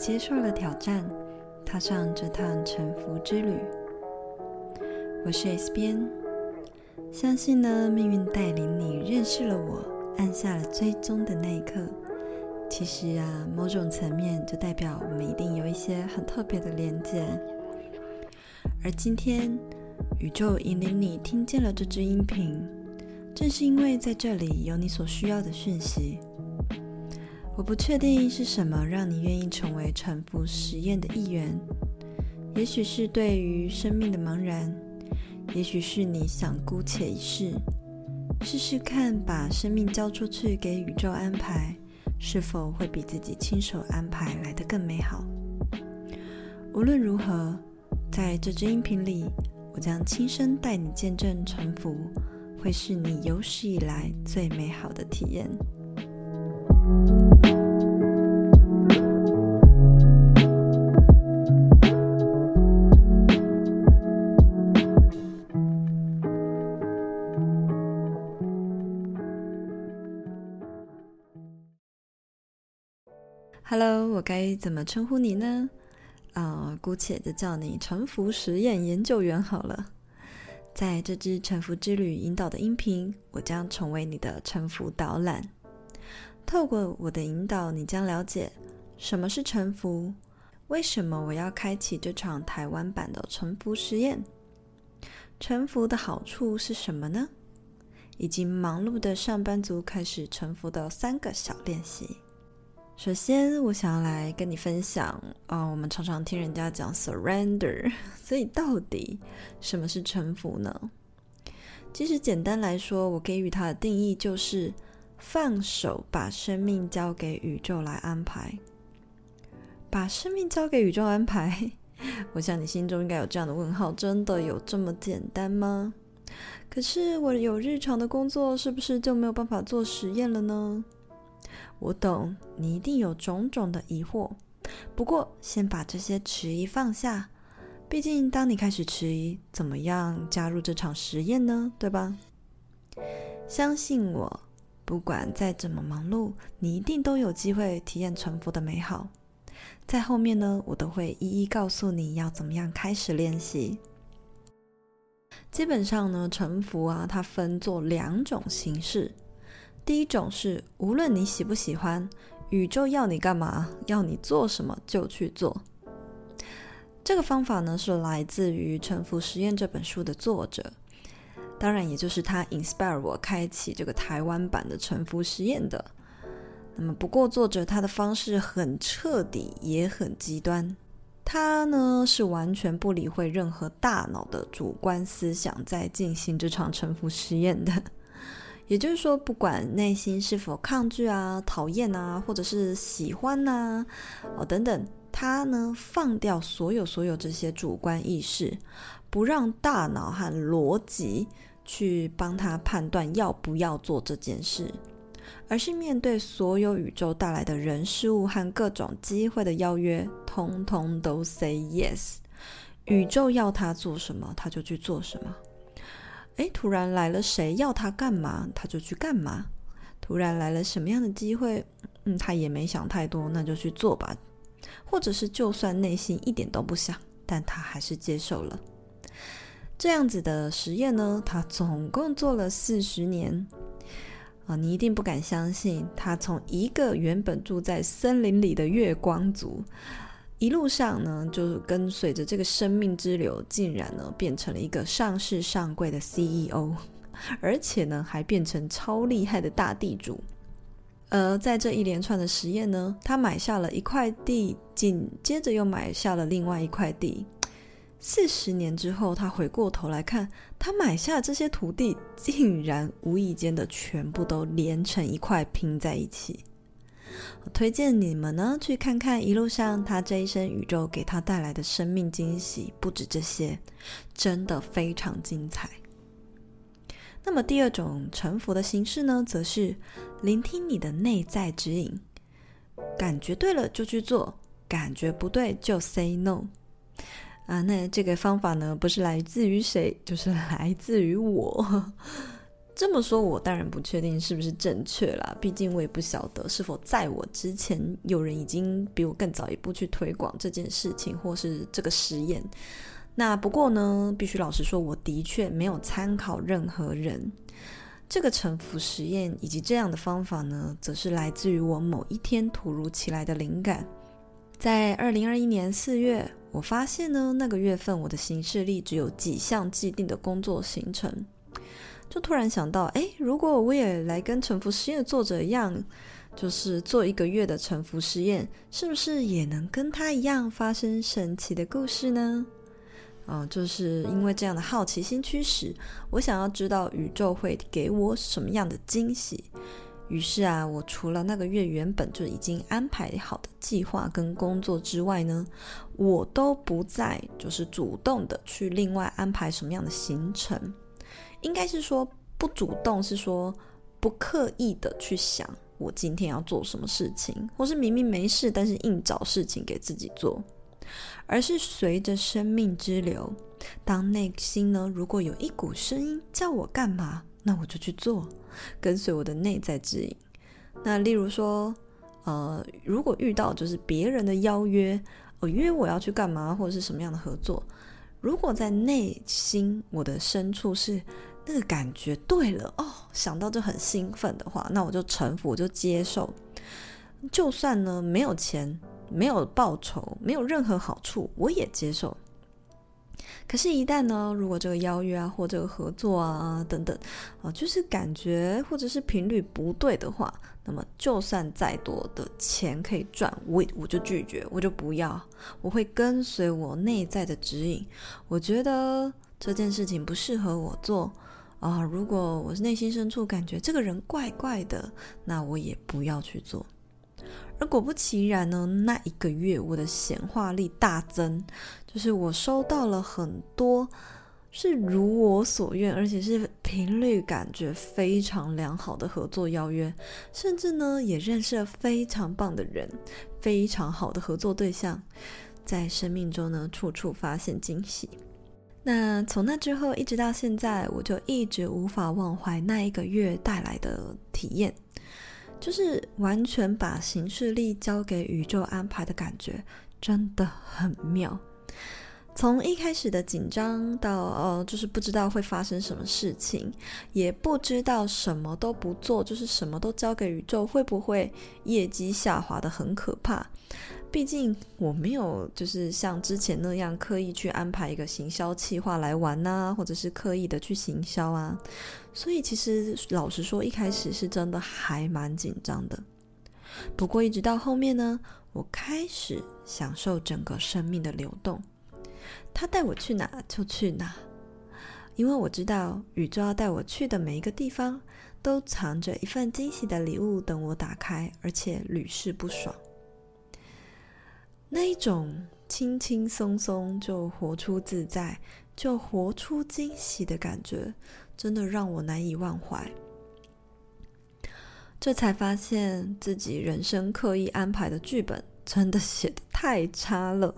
接受了挑战，踏上这趟沉浮之旅。我是 S 边，相信呢，命运带领你认识了我，按下了追踪的那一刻，其实啊，某种层面就代表我们一定有一些很特别的连接。而今天，宇宙引领你听见了这支音频，正是因为在这里有你所需要的讯息。我不确定是什么让你愿意成为臣服实验的一员，也许是对于生命的茫然。也许是你想姑且一试，试试看把生命交出去给宇宙安排，是否会比自己亲手安排来得更美好。无论如何，在这支音频里，我将亲身带你见证臣服，会是你有史以来最美好的体验。Hello，我该怎么称呼你呢？啊、姑且就叫你臣服实验研究员好了。在这支臣服之旅引导的音频，我将成为你的臣服导览。透过我的引导，你将了解什么是臣服，为什么我要开启这场台湾版的臣服实验，臣服的好处是什么呢？以及忙碌的上班族开始臣服的三个小练习。首先，我想要来跟你分享啊、我们常常听人家讲 surrender，所以到底什么是臣服呢？其实简单来说，我给予它的定义就是放手，把生命交给宇宙来安排。把生命交给宇宙安排，我想你心中应该有这样的问号：真的有这么简单吗？可是我有日常的工作，是不是就没有办法做实验了呢？我懂，你一定有种种的疑惑。不过，先把这些迟疑放下。毕竟，当你开始迟疑，怎么样加入这场实验呢？对吧？相信我，不管再怎么忙碌，你一定都有机会体验沉浮的美好。在后面呢，我都会一一告诉你要怎么样开始练习。基本上呢，沉浮啊，它分作两种形式。第一种是，无论你喜不喜欢，宇宙要你干嘛，要你做什么就去做。这个方法呢，是来自于《沉浮实验》这本书的作者，当然也就是他 inspire 我开启这个台湾版的沉浮实验的。那么，不过作者他的方式很彻底，也很极端。他呢，是完全不理会任何大脑的主观思想，在进行这场沉浮实验的。也就是说，不管内心是否抗拒啊、讨厌啊，或者是喜欢呐、啊，哦等等，他呢，放掉所有所有这些主观意识，不让大脑和逻辑去帮他判断要不要做这件事，而是面对所有宇宙带来的人事物和各种机会的邀约，通通都 say yes。宇宙要他做什么，他就去做什么。诶，突然来了谁要他干嘛，他就去干嘛。突然来了什么样的机会，嗯，他也没想太多，那就去做吧。或者是就算内心一点都不想，但他还是接受了。这样子的实验呢，他总共做了四十年。啊，你一定不敢相信，他从一个原本住在森林里的月光族。一路上呢，就跟随着这个生命之流，竟然呢变成了一个上市上柜的 CEO，而且呢还变成超厉害的大地主。而在这一连串的实验呢，他买下了一块地，紧接着又买下了另外一块地。四十年之后，他回过头来看，他买下这些土地，竟然无意间的全部都连成一块拼在一起。我推荐你们呢去看看一路上他这一生宇宙给他带来的生命惊喜，不止这些，真的非常精彩。那么第二种臣服的形式呢，则是聆听你的内在指引，感觉对了就去做，感觉不对就 say no。啊，那这个方法呢，不是来自于谁，就是 来自于我。这么说，我当然不确定是不是正确啦。毕竟我也不晓得是否在我之前有人已经比我更早一步去推广这件事情，或是这个实验。那不过呢，必须老实说，我的确没有参考任何人。这个沉浮实验以及这样的方法呢，则是来自于我某一天突如其来的灵感。在二零二一年四月，我发现呢，那个月份我的行事历只有几项既定的工作行程。就突然想到，哎，如果我也来跟沉浮实验的作者一样，就是做一个月的沉浮实验，是不是也能跟他一样发生神奇的故事呢？嗯，就是因为这样的好奇心驱使，我想要知道宇宙会给我什么样的惊喜。于是啊，我除了那个月原本就已经安排好的计划跟工作之外呢，我都不再就是主动的去另外安排什么样的行程。应该是说不主动，是说不刻意的去想我今天要做什么事情，或是明明没事，但是硬找事情给自己做，而是随着生命之流，当内心呢，如果有一股声音叫我干嘛，那我就去做，跟随我的内在指引。那例如说，呃，如果遇到就是别人的邀约，我、呃、约我要去干嘛，或者是什么样的合作，如果在内心我的深处是。那个感觉对了哦，想到就很兴奋的话，那我就臣服，我就接受。就算呢没有钱、没有报酬、没有任何好处，我也接受。可是，一旦呢，如果这个邀约啊，或这个合作啊等等啊，就是感觉或者是频率不对的话，那么就算再多的钱可以赚，我我就拒绝，我就不要。我会跟随我内在的指引。我觉得这件事情不适合我做。啊、如果我内心深处感觉这个人怪怪的，那我也不要去做。而果不其然呢，那一个月我的显化力大增，就是我收到了很多是如我所愿，而且是频率感觉非常良好的合作邀约，甚至呢也认识了非常棒的人，非常好的合作对象，在生命中呢处处发现惊喜。那从那之后一直到现在，我就一直无法忘怀那一个月带来的体验，就是完全把行事力交给宇宙安排的感觉，真的很妙。从一开始的紧张到呃，就是不知道会发生什么事情，也不知道什么都不做，就是什么都交给宇宙，会不会业绩下滑的很可怕？毕竟我没有就是像之前那样刻意去安排一个行销计划来玩呐，或者是刻意的去行销啊，所以其实老实说，一开始是真的还蛮紧张的。不过一直到后面呢，我开始享受整个生命的流动，他带我去哪就去哪，因为我知道宇宙要带我去的每一个地方，都藏着一份惊喜的礼物等我打开，而且屡试不爽。那一种轻轻松松就活出自在，就活出惊喜的感觉，真的让我难以忘怀。这才发现自己人生刻意安排的剧本真的写得太差了。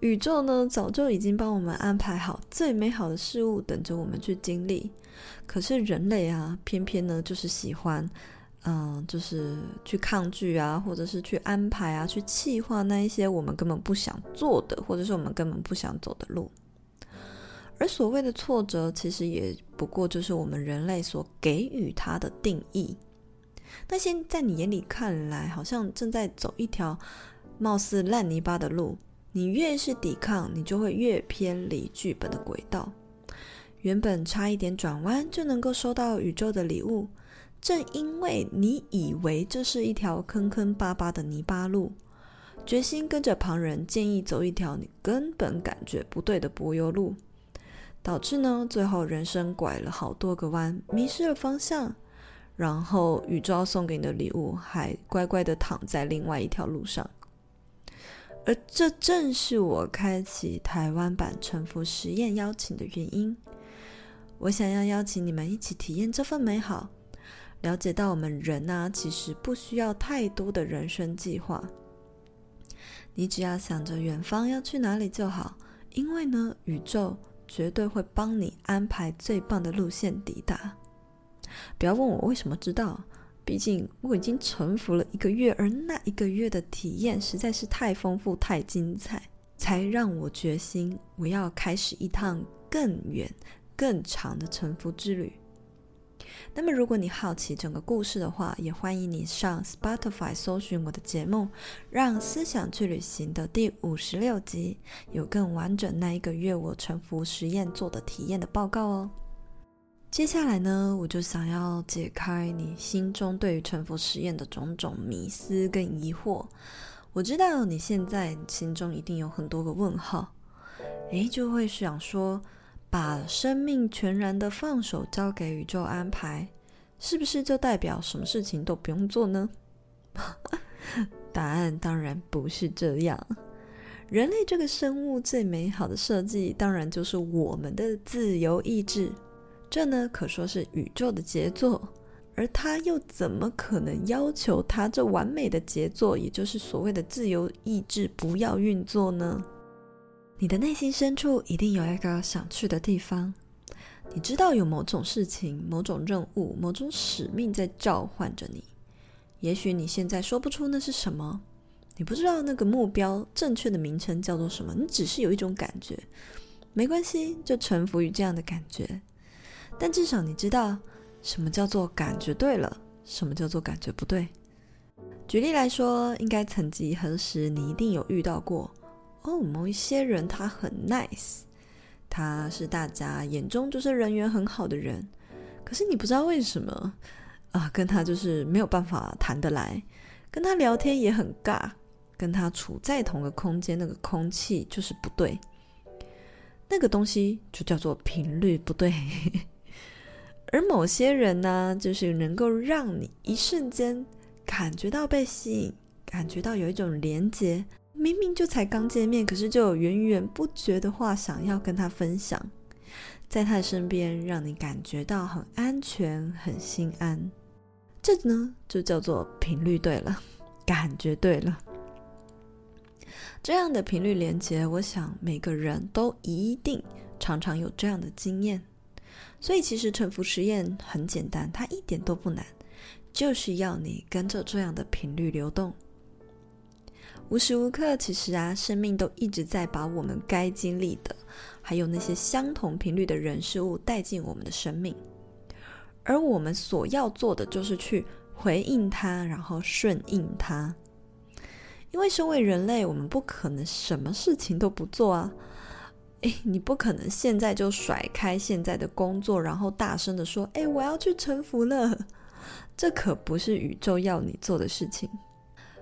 宇宙呢，早就已经帮我们安排好最美好的事物等着我们去经历，可是人类啊，偏偏呢就是喜欢。嗯，就是去抗拒啊，或者是去安排啊，去企划那一些我们根本不想做的，或者是我们根本不想走的路。而所谓的挫折，其实也不过就是我们人类所给予它的定义。那些在你眼里看来好像正在走一条貌似烂泥巴的路，你越是抵抗，你就会越偏离剧本的轨道。原本差一点转弯就能够收到宇宙的礼物。正因为你以为这是一条坑坑巴巴的泥巴路，决心跟着旁人建议走一条你根本感觉不对的柏油路，导致呢，最后人生拐了好多个弯，迷失了方向，然后宇宙送给你的礼物还乖乖的躺在另外一条路上，而这正是我开启台湾版沉浮实验邀请的原因。我想要邀请你们一起体验这份美好。了解到我们人呐、啊，其实不需要太多的人生计划，你只要想着远方要去哪里就好，因为呢，宇宙绝对会帮你安排最棒的路线抵达。不要问我为什么知道，毕竟我已经臣服了一个月，而那一个月的体验实在是太丰富、太精彩，才让我决心我要开始一趟更远、更长的臣服之旅。那么，如果你好奇整个故事的话，也欢迎你上 Spotify 搜寻我的节目《让思想去旅行》的第五十六集，有更完整那一个月我臣服实验做的体验的报告哦。接下来呢，我就想要解开你心中对于臣服实验的种种迷思跟疑惑。我知道你现在心中一定有很多个问号，诶，就会想说。把生命全然的放手交给宇宙安排，是不是就代表什么事情都不用做呢？答案当然不是这样。人类这个生物最美好的设计，当然就是我们的自由意志。这呢，可说是宇宙的杰作，而他又怎么可能要求他这完美的杰作，也就是所谓的自由意志，不要运作呢？你的内心深处一定有一个想去的地方，你知道有某种事情、某种任务、某种使命在召唤着你。也许你现在说不出那是什么，你不知道那个目标正确的名称叫做什么，你只是有一种感觉。没关系，就臣服于这样的感觉。但至少你知道什么叫做感觉对了，什么叫做感觉不对。举例来说，应该曾几何时，你一定有遇到过。哦，某一些人他很 nice，他是大家眼中就是人缘很好的人，可是你不知道为什么啊，跟他就是没有办法谈得来，跟他聊天也很尬，跟他处在同个空间，那个空气就是不对，那个东西就叫做频率不对。而某些人呢，就是能够让你一瞬间感觉到被吸引，感觉到有一种连接。明明就才刚见面，可是就有源源不绝的话想要跟他分享，在他的身边让你感觉到很安全、很心安。这呢，就叫做频率对了，感觉对了。这样的频率连接，我想每个人都一定常常有这样的经验。所以其实沉浮实验很简单，它一点都不难，就是要你跟着这样的频率流动。无时无刻，其实啊，生命都一直在把我们该经历的，还有那些相同频率的人事物带进我们的生命，而我们所要做的就是去回应它，然后顺应它。因为身为人类，我们不可能什么事情都不做啊！诶，你不可能现在就甩开现在的工作，然后大声地说：“诶，我要去臣服了。”这可不是宇宙要你做的事情。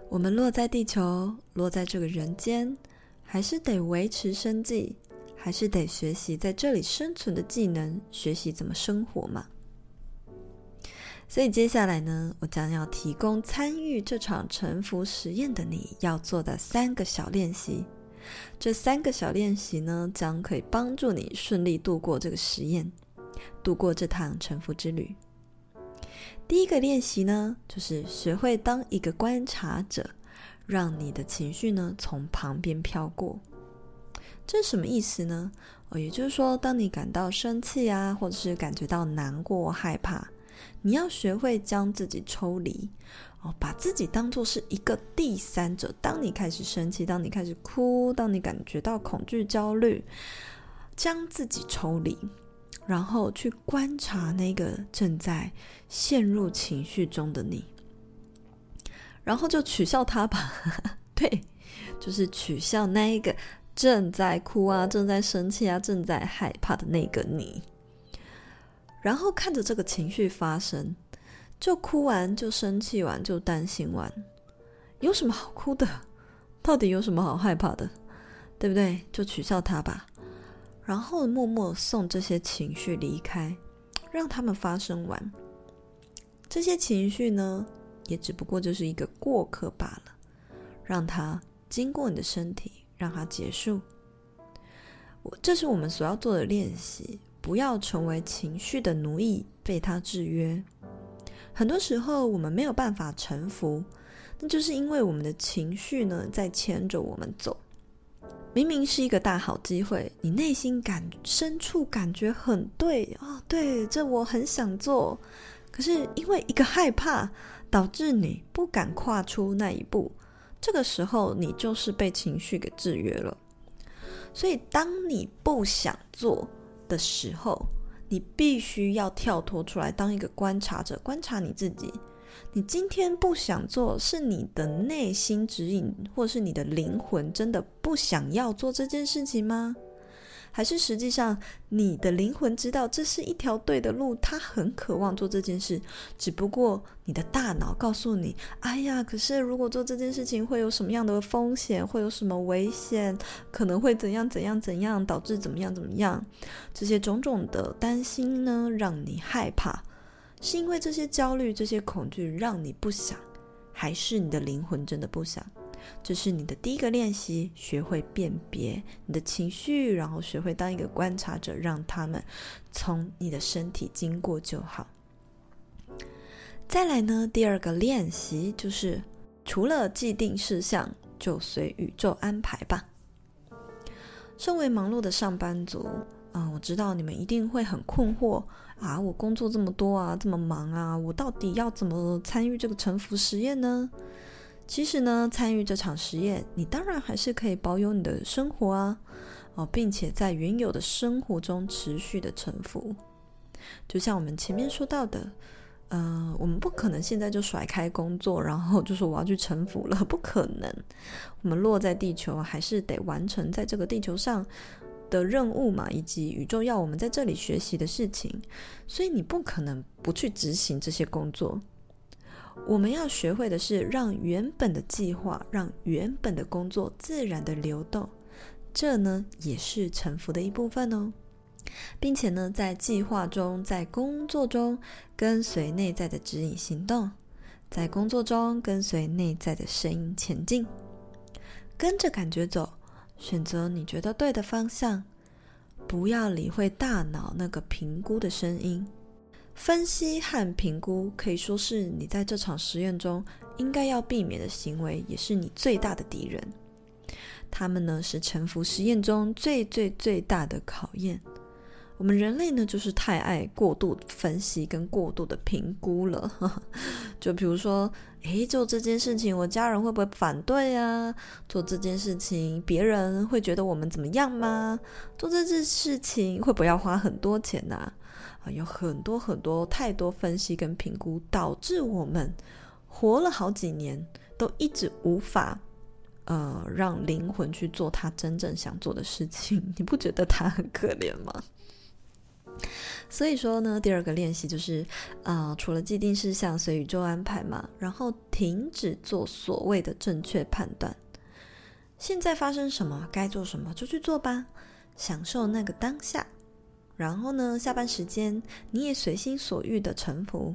我们落在地球，落在这个人间，还是得维持生计，还是得学习在这里生存的技能，学习怎么生活嘛。所以接下来呢，我将要提供参与这场臣服实验的你要做的三个小练习。这三个小练习呢，将可以帮助你顺利度过这个实验，度过这趟臣服之旅。第一个练习呢，就是学会当一个观察者，让你的情绪呢从旁边飘过。这是什么意思呢？哦，也就是说，当你感到生气啊，或者是感觉到难过、害怕，你要学会将自己抽离，哦，把自己当作是一个第三者。当你开始生气，当你开始哭，当你感觉到恐惧、焦虑，将自己抽离。然后去观察那个正在陷入情绪中的你，然后就取笑他吧。对，就是取笑那一个正在哭啊、正在生气啊、正在害怕的那个你。然后看着这个情绪发生，就哭完，就生气完，就担心完，有什么好哭的？到底有什么好害怕的？对不对？就取笑他吧。然后默默送这些情绪离开，让他们发生完。这些情绪呢，也只不过就是一个过客罢了。让它经过你的身体，让它结束。我，这是我们所要做的练习，不要成为情绪的奴役，被它制约。很多时候我们没有办法臣服，那就是因为我们的情绪呢，在牵着我们走。明明是一个大好机会，你内心感深处感觉很对哦，对，这我很想做。可是因为一个害怕，导致你不敢跨出那一步。这个时候，你就是被情绪给制约了。所以，当你不想做的时候，你必须要跳脱出来，当一个观察者，观察你自己。你今天不想做，是你的内心指引，或是你的灵魂真的不想要做这件事情吗？还是实际上你的灵魂知道这是一条对的路，他很渴望做这件事，只不过你的大脑告诉你：“哎呀，可是如果做这件事情会有什么样的风险，会有什么危险，可能会怎样怎样怎样，导致怎么样怎么样。”这些种种的担心呢，让你害怕，是因为这些焦虑、这些恐惧让你不想，还是你的灵魂真的不想？这是你的第一个练习，学会辨别你的情绪，然后学会当一个观察者，让他们从你的身体经过就好。再来呢，第二个练习就是除了既定事项，就随宇宙安排吧。身为忙碌的上班族，啊、呃，我知道你们一定会很困惑啊，我工作这么多啊，这么忙啊，我到底要怎么参与这个沉浮实验呢？其实呢，参与这场实验，你当然还是可以保有你的生活啊，哦，并且在原有的生活中持续的沉浮。就像我们前面说到的，呃，我们不可能现在就甩开工作，然后就说我要去沉浮了，不可能。我们落在地球，还是得完成在这个地球上的任务嘛，以及宇宙要我们在这里学习的事情，所以你不可能不去执行这些工作。我们要学会的是，让原本的计划，让原本的工作自然的流动，这呢也是臣服的一部分哦，并且呢，在计划中，在工作中跟随内在的指引行动，在工作中跟随内在的声音前进，跟着感觉走，选择你觉得对的方向，不要理会大脑那个评估的声音。分析和评估可以说是你在这场实验中应该要避免的行为，也是你最大的敌人。他们呢，是沉浮实验中最最最大的考验。我们人类呢，就是太爱过度分析跟过度的评估了。就比如说，诶，做这件事情，我家人会不会反对啊？做这件事情，别人会觉得我们怎么样吗？做这件事情会不会要花很多钱呐？啊，有很多很多太多分析跟评估，导致我们活了好几年都一直无法呃让灵魂去做他真正想做的事情。你不觉得他很可怜吗？所以说呢，第二个练习就是啊、呃，除了既定事项随宇宙安排嘛，然后停止做所谓的正确判断。现在发生什么，该做什么就去做吧，享受那个当下。然后呢，下班时间你也随心所欲的臣服。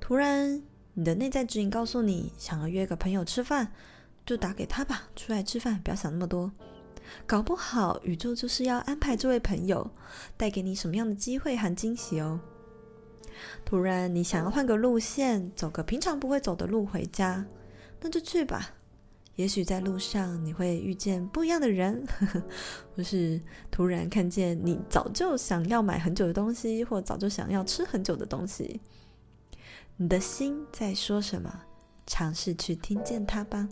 突然，你的内在指引告诉你，想要约个朋友吃饭，就打给他吧，出来吃饭，不要想那么多。搞不好，宇宙就是要安排这位朋友带给你什么样的机会和惊喜哦。突然，你想要换个路线，走个平常不会走的路回家，那就去吧。也许在路上你会遇见不一样的人，或是突然看见你早就想要买很久的东西，或早就想要吃很久的东西。你的心在说什么？尝试去听见它吧。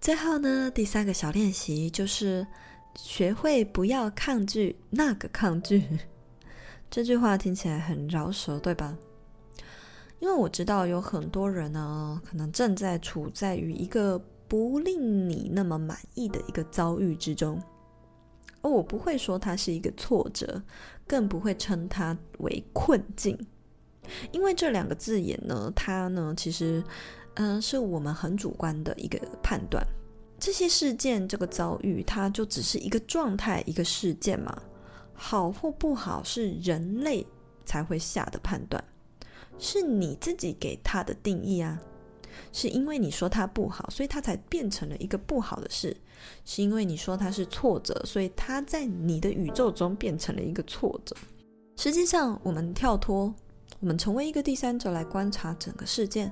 最后呢，第三个小练习就是学会不要抗拒那个抗拒。这句话听起来很饶舌，对吧？因为我知道有很多人呢，可能正在处在于一个不令你那么满意的一个遭遇之中。而我不会说它是一个挫折，更不会称它为困境，因为这两个字眼呢，它呢其实。嗯，是我们很主观的一个判断。这些事件，这个遭遇，它就只是一个状态，一个事件嘛。好或不好，是人类才会下的判断，是你自己给它的定义啊。是因为你说它不好，所以它才变成了一个不好的事。是因为你说它是挫折，所以它在你的宇宙中变成了一个挫折。实际上，我们跳脱，我们成为一个第三者来观察整个事件。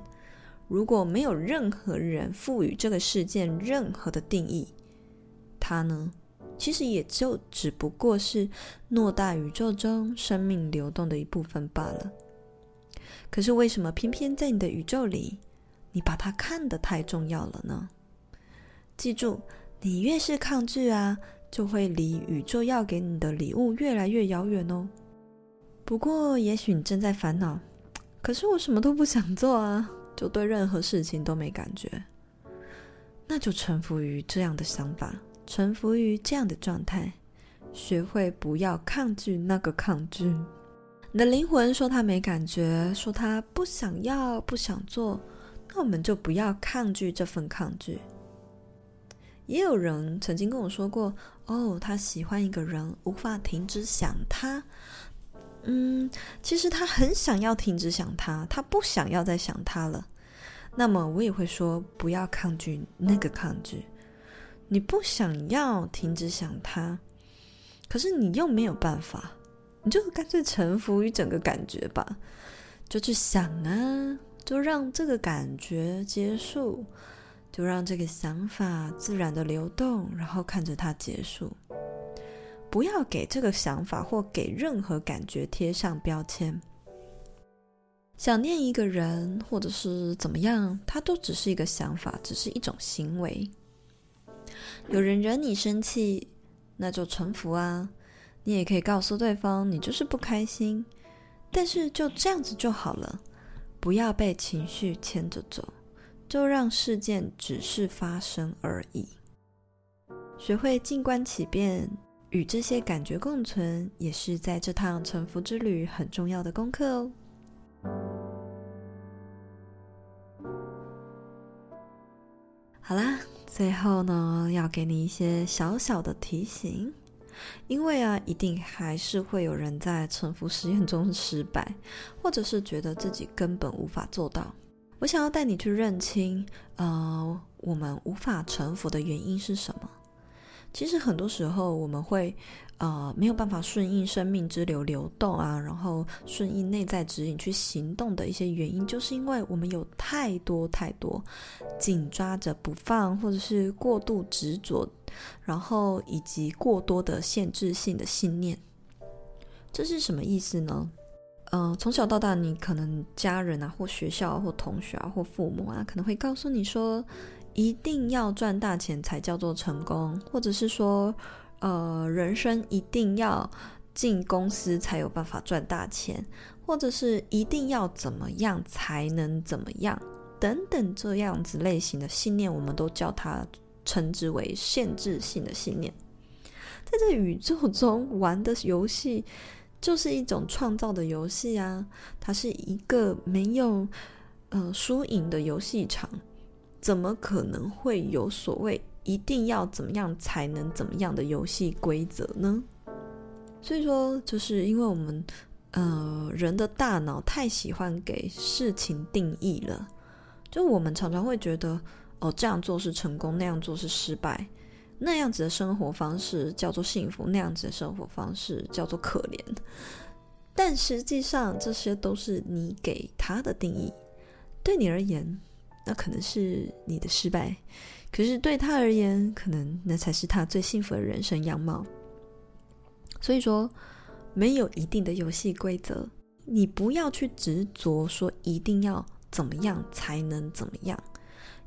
如果没有任何人赋予这个事件任何的定义，它呢，其实也就只不过是偌大宇宙中生命流动的一部分罢了。可是为什么偏偏在你的宇宙里，你把它看得太重要了呢？记住，你越是抗拒啊，就会离宇宙要给你的礼物越来越遥远哦。不过，也许你正在烦恼，可是我什么都不想做啊，就对任何事情都没感觉。那就臣服于这样的想法，臣服于这样的状态，学会不要抗拒那个抗拒。你的灵魂说他没感觉，说他不想要、不想做，那我们就不要抗拒这份抗拒。也有人曾经跟我说过：“哦，他喜欢一个人，无法停止想他。”嗯，其实他很想要停止想他，他不想要再想他了。那么我也会说，不要抗拒那个抗拒。你不想要停止想他，可是你又没有办法。你就干脆臣服于整个感觉吧，就去想啊，就让这个感觉结束，就让这个想法自然的流动，然后看着它结束。不要给这个想法或给任何感觉贴上标签。想念一个人或者是怎么样，它都只是一个想法，只是一种行为。有人惹你生气，那就臣服啊。你也可以告诉对方，你就是不开心，但是就这样子就好了，不要被情绪牵着走，就让事件只是发生而已。学会静观其变，与这些感觉共存，也是在这趟臣服之旅很重要的功课哦。好啦，最后呢，要给你一些小小的提醒。因为啊，一定还是会有人在臣服实验中失败，或者是觉得自己根本无法做到。我想要带你去认清，呃，我们无法臣服的原因是什么？其实很多时候我们会。呃，没有办法顺应生命之流流动啊，然后顺应内在指引去行动的一些原因，就是因为我们有太多太多紧抓着不放，或者是过度执着，然后以及过多的限制性的信念。这是什么意思呢？呃，从小到大，你可能家人啊，或学校，或同学啊，或父母啊，可能会告诉你说，一定要赚大钱才叫做成功，或者是说。呃，人生一定要进公司才有办法赚大钱，或者是一定要怎么样才能怎么样，等等这样子类型的信念，我们都叫它称之为限制性的信念。在这宇宙中玩的游戏，就是一种创造的游戏啊，它是一个没有呃输赢的游戏场，怎么可能会有所谓？一定要怎么样才能怎么样的游戏规则呢？所以说，就是因为我们呃人的大脑太喜欢给事情定义了，就我们常常会觉得哦，这样做是成功，那样做是失败，那样子的生活方式叫做幸福，那样子的生活方式叫做可怜。但实际上，这些都是你给他的定义，对你而言，那可能是你的失败。可是对他而言，可能那才是他最幸福的人生样貌。所以说，没有一定的游戏规则，你不要去执着说一定要怎么样才能怎么样，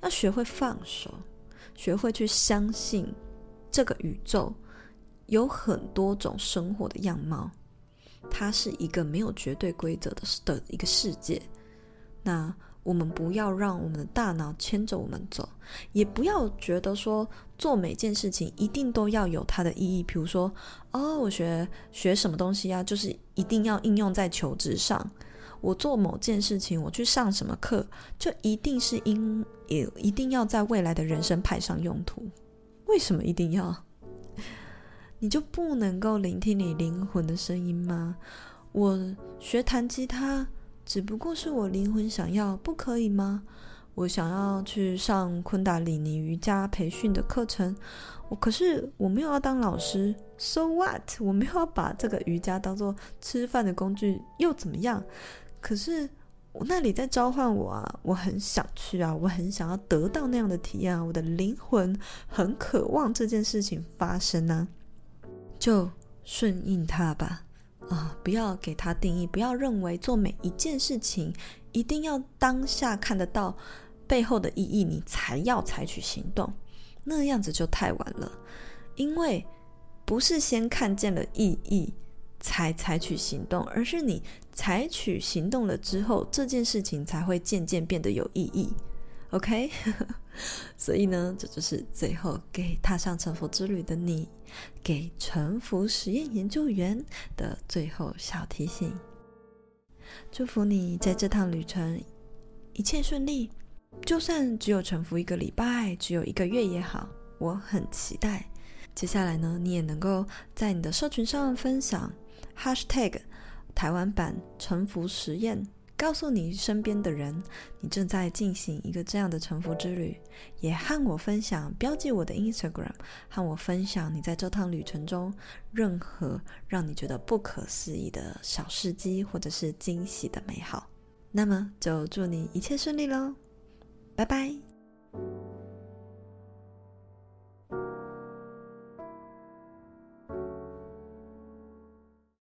要学会放手，学会去相信这个宇宙有很多种生活的样貌，它是一个没有绝对规则的的一个世界。那。我们不要让我们的大脑牵着我们走，也不要觉得说做每件事情一定都要有它的意义。比如说，哦，我学学什么东西啊，就是一定要应用在求职上。我做某件事情，我去上什么课，就一定是因也一定要在未来的人生派上用途。为什么一定要？你就不能够聆听你灵魂的声音吗？我学弹吉他。只不过是我灵魂想要，不可以吗？我想要去上昆达里尼瑜伽培训的课程，我可是我没有要当老师，so what？我没有要把这个瑜伽当做吃饭的工具，又怎么样？可是我那里在召唤我啊，我很想去啊，我很想要得到那样的体验啊，我的灵魂很渴望这件事情发生啊，就顺应它吧。啊，不要给它定义，不要认为做每一件事情一定要当下看得到背后的意义，你才要采取行动，那样子就太晚了。因为不是先看见了意义才采取行动，而是你采取行动了之后，这件事情才会渐渐变得有意义。OK，所以呢，这就是最后给踏上沉浮之旅的你，给沉浮实验研究员的最后小提醒。祝福你在这趟旅程一切顺利，就算只有沉浮一个礼拜，只有一个月也好，我很期待。接下来呢，你也能够在你的社群上分享 #hashtag 台湾版沉浮实验。告诉你身边的人，你正在进行一个这样的沉浮之旅，也和我分享，标记我的 Instagram，和我分享你在这趟旅程中任何让你觉得不可思议的小事迹，或者是惊喜的美好。那么就祝你一切顺利喽，拜拜。